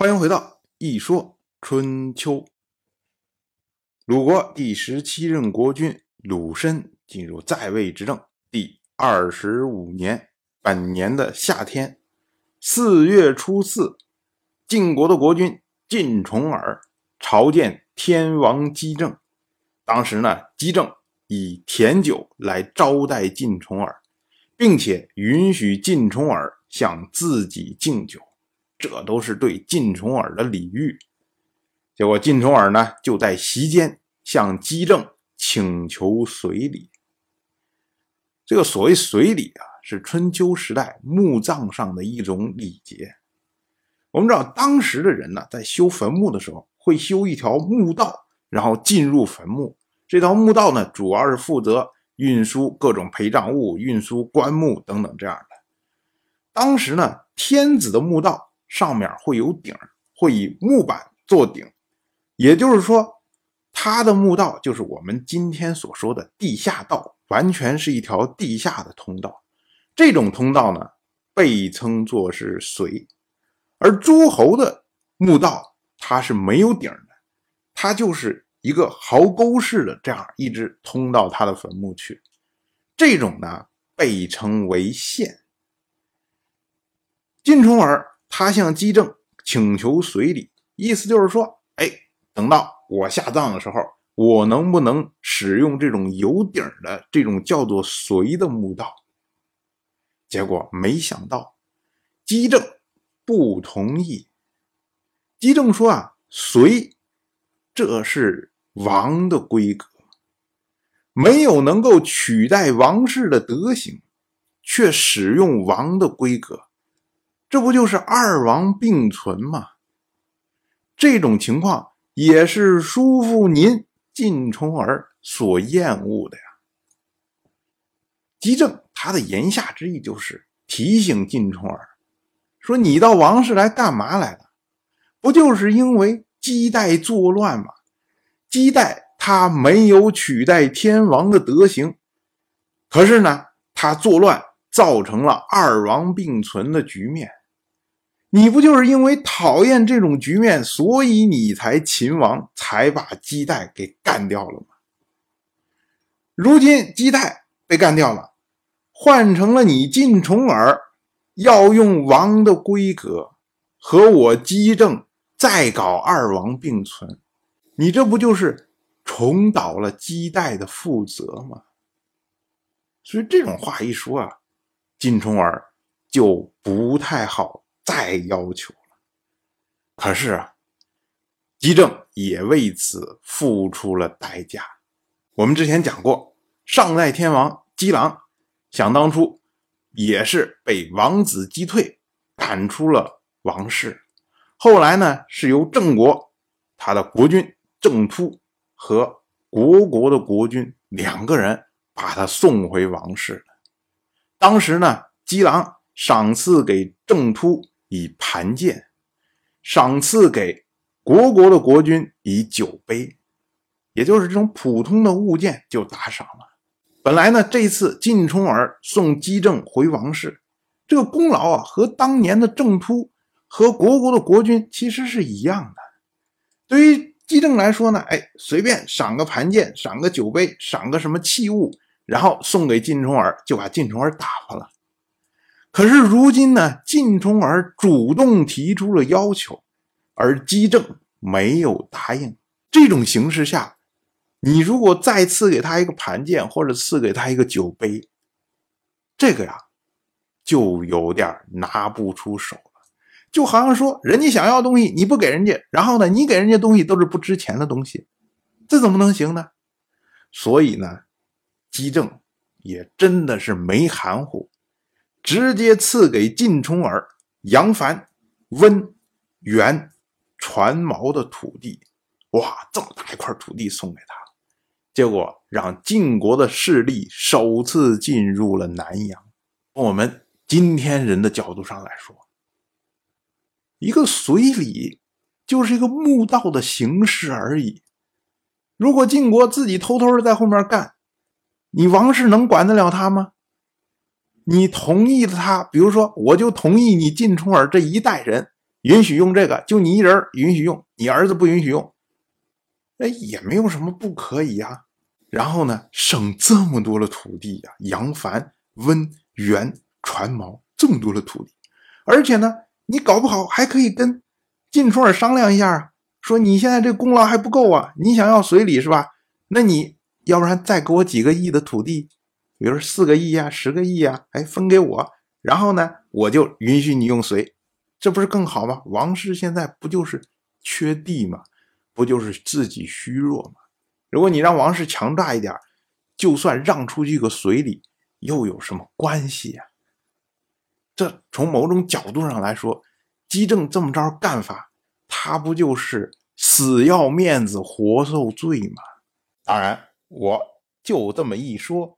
欢迎回到《一说春秋》。鲁国第十七任国君鲁申进入在位执政第二十五年，本年的夏天，四月初四，晋国的国君晋重耳朝见天王姬政。当时呢，姬政以甜酒来招待晋重耳，并且允许晋重耳向自己敬酒。这都是对晋重耳的礼遇。结果晋重耳呢，就在席间向姬政请求随礼。这个所谓随礼啊，是春秋时代墓葬上的一种礼节。我们知道，当时的人呢，在修坟墓的时候，会修一条墓道，然后进入坟墓。这条墓道呢，主要是负责运输各种陪葬物、运输棺木等等这样的。当时呢，天子的墓道。上面会有顶，会以木板做顶，也就是说，它的墓道就是我们今天所说的地下道，完全是一条地下的通道。这种通道呢，被称作是随。而诸侯的墓道，它是没有顶的，它就是一个壕沟式的，这样一直通到他的坟墓去。这种呢，被称为县。晋重耳。他向姬政请求随礼，意思就是说，哎，等到我下葬的时候，我能不能使用这种有顶的这种叫做随的墓道？结果没想到，姬政不同意。姬政说啊，随这是王的规格，没有能够取代王室的德行，却使用王的规格。这不就是二王并存吗？这种情况也是叔父您晋重耳所厌恶的呀。姬政他的言下之意就是提醒晋重耳，说你到王室来干嘛来了？不就是因为姬代作乱吗？姬代他没有取代天王的德行，可是呢，他作乱造成了二王并存的局面。你不就是因为讨厌这种局面，所以你才秦王才把姬代给干掉了吗？如今姬代被干掉了，换成了你晋重耳，要用王的规格和我姬政再搞二王并存，你这不就是重蹈了姬代的覆辙吗？所以这种话一说啊，晋重耳就不太好。再要求了，可是啊，姬政也为此付出了代价。我们之前讲过，上代天王姬狼，想当初也是被王子击退赶出了王室。后来呢，是由郑国他的国君郑突和国国的国君两个人把他送回王室的。当时呢，姬狼赏赐给郑突。以盘剑赏赐给国国的国君以酒杯，也就是这种普通的物件就打赏了。本来呢，这次晋重耳送姬政回王室，这个功劳啊，和当年的郑突和国国的国君其实是一样的。对于姬政来说呢，哎，随便赏个盘剑，赏个酒杯，赏个什么器物，然后送给晋重耳，就把晋重耳打发了。可是如今呢，晋重耳主动提出了要求，而姬政没有答应。这种形势下，你如果再赐给他一个盘剑，或者赐给他一个酒杯，这个呀，就有点拿不出手了。就好像说，人家想要东西，你不给人家，然后呢，你给人家东西都是不值钱的东西，这怎么能行呢？所以呢，姬政也真的是没含糊。直接赐给晋重耳杨凡、温、元、传毛的土地，哇，这么大一块土地送给他，结果让晋国的势力首次进入了南阳。我们今天人的角度上来说，一个随礼就是一个墓道的形式而已。如果晋国自己偷偷的在后面干，你王室能管得了他吗？你同意了他，比如说，我就同意你晋重耳这一代人允许用这个，就你一人允许用，你儿子不允许用，哎，也没有什么不可以啊。然后呢，省这么多的土地呀，扬帆、温、源、船锚这么多的土地，而且呢，你搞不好还可以跟晋冲耳商量一下啊，说你现在这功劳还不够啊，你想要随礼是吧？那你要不然再给我几个亿的土地，比如四个亿呀、十个亿呀，哎，分给我，然后呢，我就允许你用随，这不是更好吗？王室现在不就是缺地吗？不就是自己虚弱吗？如果你让王室强大一点，就算让出去个随礼，又有什么关系呀？这从某种角度上来说，姬政这么着干法，他不就是死要面子活受罪吗？当然，我就这么一说，